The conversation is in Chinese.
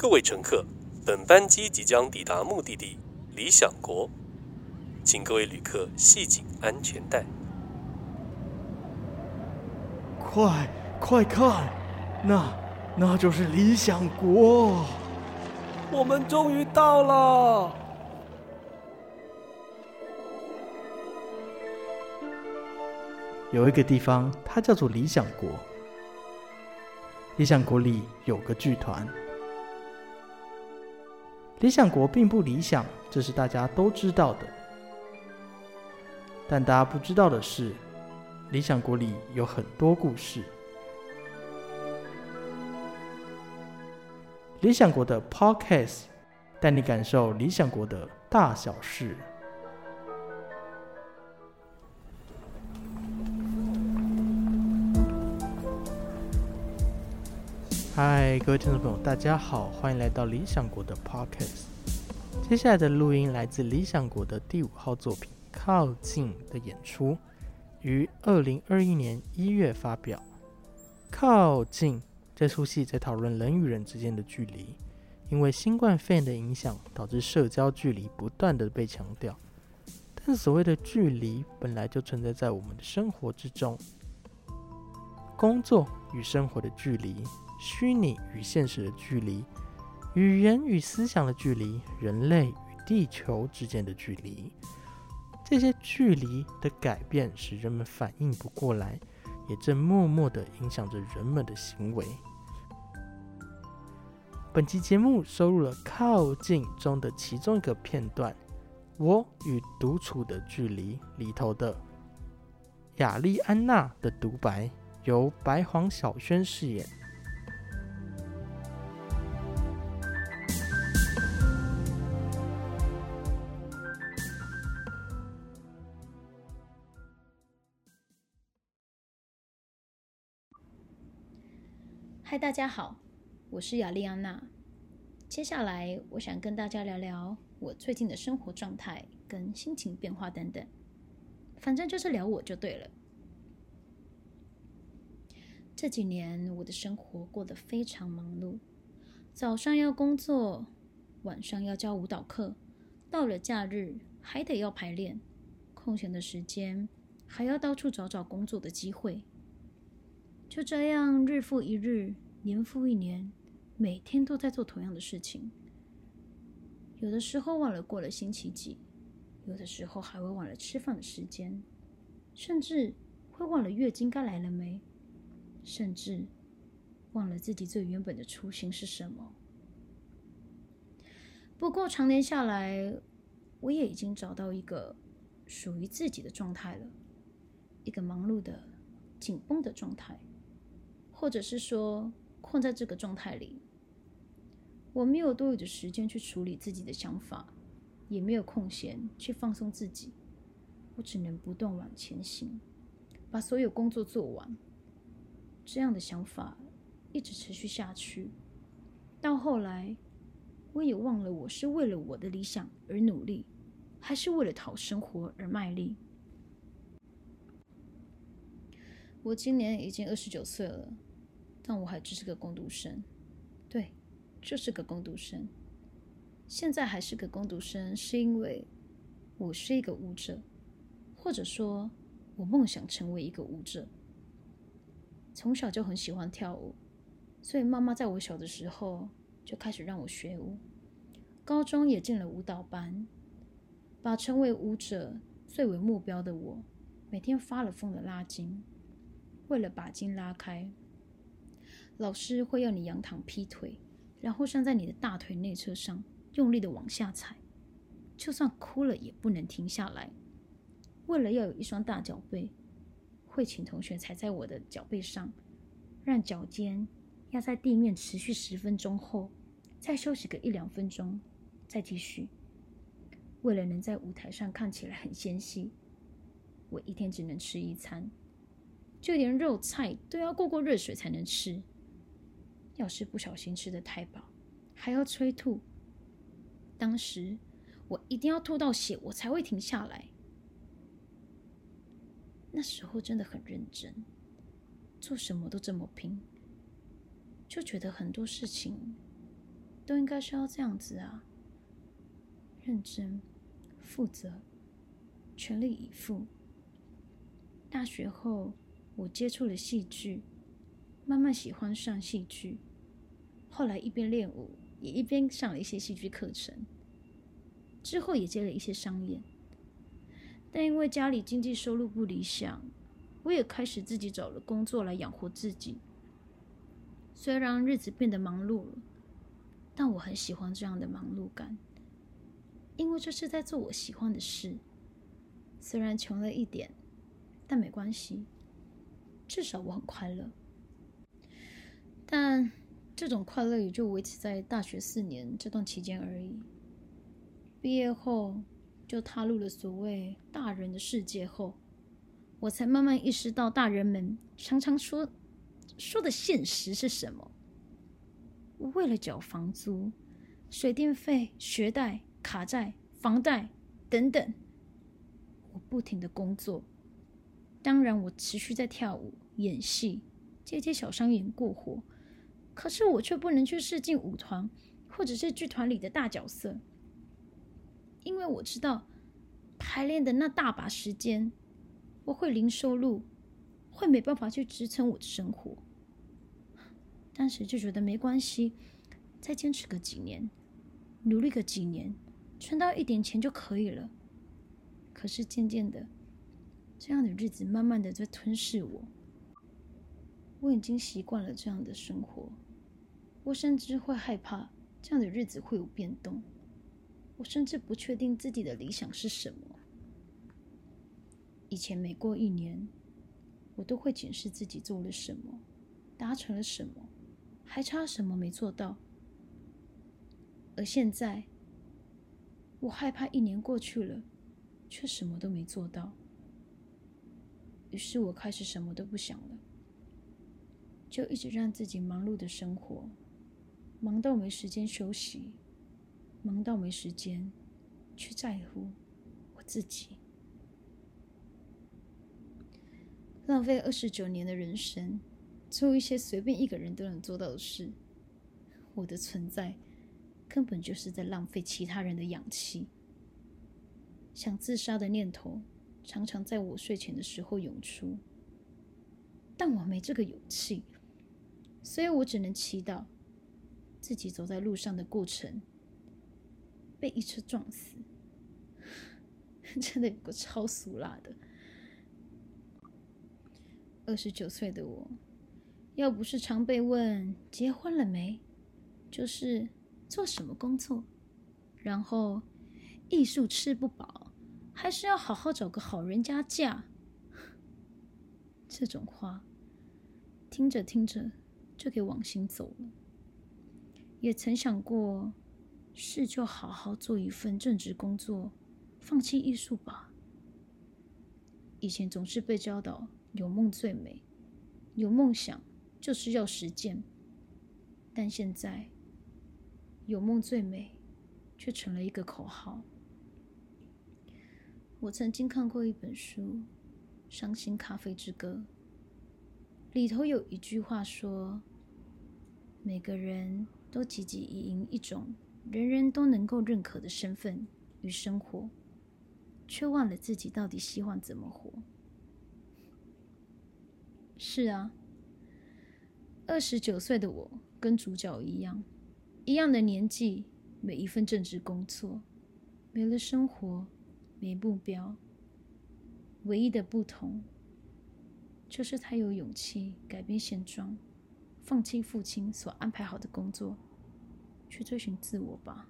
各位乘客，本班机即将抵达目的地理想国，请各位旅客系紧安全带。快快看，那那就是理想国，我们终于到了。有一个地方，它叫做理想国。理想国里有个剧团。理想国并不理想，这是大家都知道的。但大家不知道的是，理想国里有很多故事。理想国的 Podcast 带你感受理想国的大小事。嗨，各位听众朋友，大家好，欢迎来到理想国的 Podcast。接下来的录音来自理想国的第五号作品《靠近》的演出，于二零二一年一月发表。《靠近》这出戏在讨论人与人之间的距离，因为新冠肺炎的影响，导致社交距离不断的被强调。但所谓的距离，本来就存在在我们的生活之中，工作与生活的距离。虚拟与现实的距离，语言与思想的距离，人类与地球之间的距离，这些距离的改变使人们反应不过来，也正默默地影响着人们的行为。本期节目收录了《靠近》中的其中一个片段——我与独处的距离里头的雅丽安娜的独白，由白黄小轩饰演。嗨，大家好，我是雅丽安娜。接下来，我想跟大家聊聊我最近的生活状态跟心情变化等等，反正就是聊我就对了。这几年我的生活过得非常忙碌，早上要工作，晚上要教舞蹈课，到了假日还得要排练，空闲的时间还要到处找找工作的机会。就这样，日复一日，年复一年，每天都在做同样的事情。有的时候忘了过了星期几，有的时候还会忘了吃饭的时间，甚至会忘了月经该来了没，甚至忘了自己最原本的初心是什么。不过，常年下来，我也已经找到一个属于自己的状态了，一个忙碌的、紧绷的状态。或者是说，困在这个状态里，我没有多余的时间去处理自己的想法，也没有空闲去放松自己，我只能不断往前行，把所有工作做完。这样的想法一直持续下去，到后来，我也忘了我是为了我的理想而努力，还是为了讨生活而卖力。我今年已经二十九岁了。但我还只是个工读生，对，就是个工读生。现在还是个工读生，是因为我是一个舞者，或者说，我梦想成为一个舞者。从小就很喜欢跳舞，所以妈妈在我小的时候就开始让我学舞。高中也进了舞蹈班，把成为舞者最为目标的我，每天发了疯的拉筋，为了把筋拉开。老师会要你仰躺劈腿，然后站在你的大腿内侧上，用力的往下踩，就算哭了也不能停下来。为了要有一双大脚背，会请同学踩在我的脚背上，让脚尖压在地面持续十分钟后，再休息个一两分钟，再继续。为了能在舞台上看起来很纤细，我一天只能吃一餐，就连肉菜都要过过热水才能吃。要是不小心吃的太饱，还要催吐。当时我一定要吐到血，我才会停下来。那时候真的很认真，做什么都这么拼，就觉得很多事情都应该是要这样子啊，认真、负责、全力以赴。大学后，我接触了戏剧，慢慢喜欢上戏剧。后来一边练舞，也一边上了一些戏剧课程。之后也接了一些商演，但因为家里经济收入不理想，我也开始自己找了工作来养活自己。虽然日子变得忙碌了。但我很喜欢这样的忙碌感，因为这是在做我喜欢的事。虽然穷了一点，但没关系，至少我很快乐。但这种快乐也就维持在大学四年这段期间而已。毕业后，就踏入了所谓大人的世界后，我才慢慢意识到大人们常常说说的现实是什么。为了缴房租、水电费、学贷、卡债、房贷等等，我不停的工作。当然，我持续在跳舞、演戏、接接小商演过活。可是，我却不能去试镜舞团，或者是剧团里的大角色，因为我知道排练的那大把时间，我会零收入，会没办法去支撑我的生活。当时就觉得没关系，再坚持个几年，努力个几年，存到一点钱就可以了。可是渐渐的，这样的日子慢慢的在吞噬我。我已经习惯了这样的生活，我甚至会害怕这样的日子会有变动。我甚至不确定自己的理想是什么。以前每过一年，我都会检视自己做了什么，达成了什么。还差什么没做到？而现在，我害怕一年过去了，却什么都没做到。于是我开始什么都不想了，就一直让自己忙碌的生活，忙到没时间休息，忙到没时间去在乎我自己，浪费二十九年的人生。做一些随便一个人都能做到的事，我的存在根本就是在浪费其他人的氧气。想自杀的念头常常在我睡前的时候涌出，但我没这个勇气，所以我只能祈祷自己走在路上的过程被一车撞死。真的有个超俗辣的，二十九岁的我。要不是常被问结婚了没，就是做什么工作，然后艺术吃不饱，还是要好好找个好人家嫁。这种话听着听着就给往心走了。也曾想过，是就好好做一份正职工作，放弃艺术吧。以前总是被教导有梦最美，有梦想。就是要实践，但现在有梦最美，却成了一个口号。我曾经看过一本书《伤心咖啡之歌》，里头有一句话说：“每个人都汲汲营营一种人人都能够认可的身份与生活，却忘了自己到底希望怎么活。”是啊。二十九岁的我跟主角一样，一样的年纪，每一份正职工作，没了生活，没目标。唯一的不同，就是他有勇气改变现状，放弃父亲所安排好的工作，去追寻自我吧。